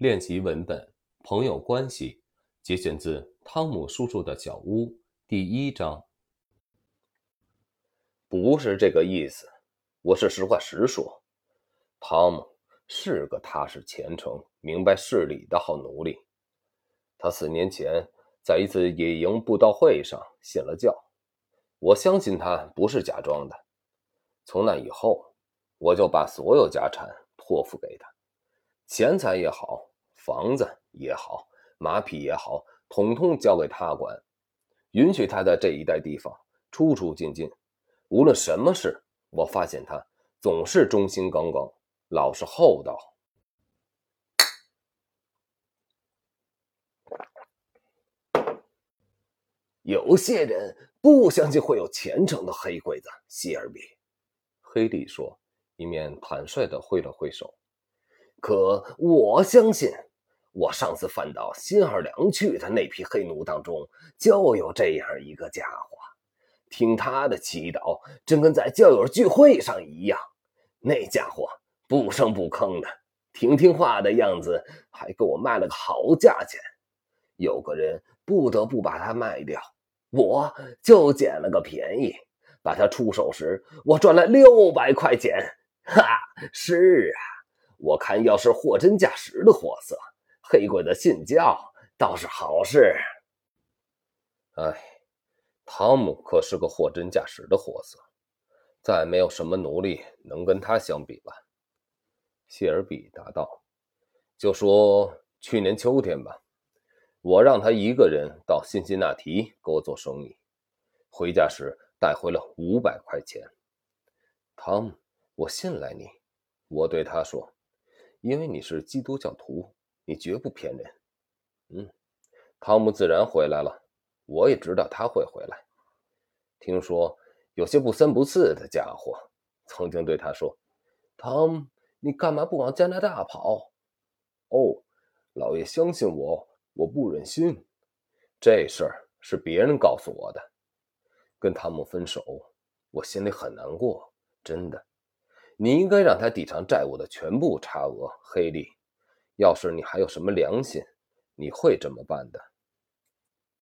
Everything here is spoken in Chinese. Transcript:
练习文本，朋友关系，节选自《汤姆叔叔的小屋》第一章。不是这个意思，我是实话实说。汤姆是个踏实虔诚、明白事理的好奴隶。他四年前在一次野营布道会上信了教，我相信他不是假装的。从那以后，我就把所有家产托付给他，钱财也好，房子也好，马匹也好，统统交给他管，允许他在这一带地方出出进进。无论什么事，我发现他总是忠心耿耿，老实厚道。有些人不相信会有虔诚的黑鬼子，希尔比。黑利说，一面坦率的挥了挥手。可我相信，我上次翻到新奥良去的那批黑奴当中，就有这样一个家伙。听他的祈祷，真跟在教友聚会上一样。那家伙不声不吭的，听听话的样子，还给我卖了个好价钱。有个人不得不把他卖掉，我就捡了个便宜。把他出手时，我赚了六百块钱。哈，是啊，我看要是货真价实的货色，黑鬼子信教倒是好事。哎，汤姆可是个货真价实的货色，再没有什么奴隶能跟他相比了。谢尔比答道：“就说去年秋天吧，我让他一个人到辛辛那提给我做生意，回家时。”带回了五百块钱，汤姆，我信赖你。我对他说：“因为你是基督教徒，你绝不骗人。”嗯，汤姆自然回来了。我也知道他会回来。听说有些不三不四的家伙曾经对他说：“汤姆，你干嘛不往加拿大跑？”哦，老爷相信我，我不忍心。这事儿是别人告诉我的。跟汤姆分手，我心里很难过，真的。你应该让他抵偿债务的全部差额，黑利。要是你还有什么良心，你会这么办的。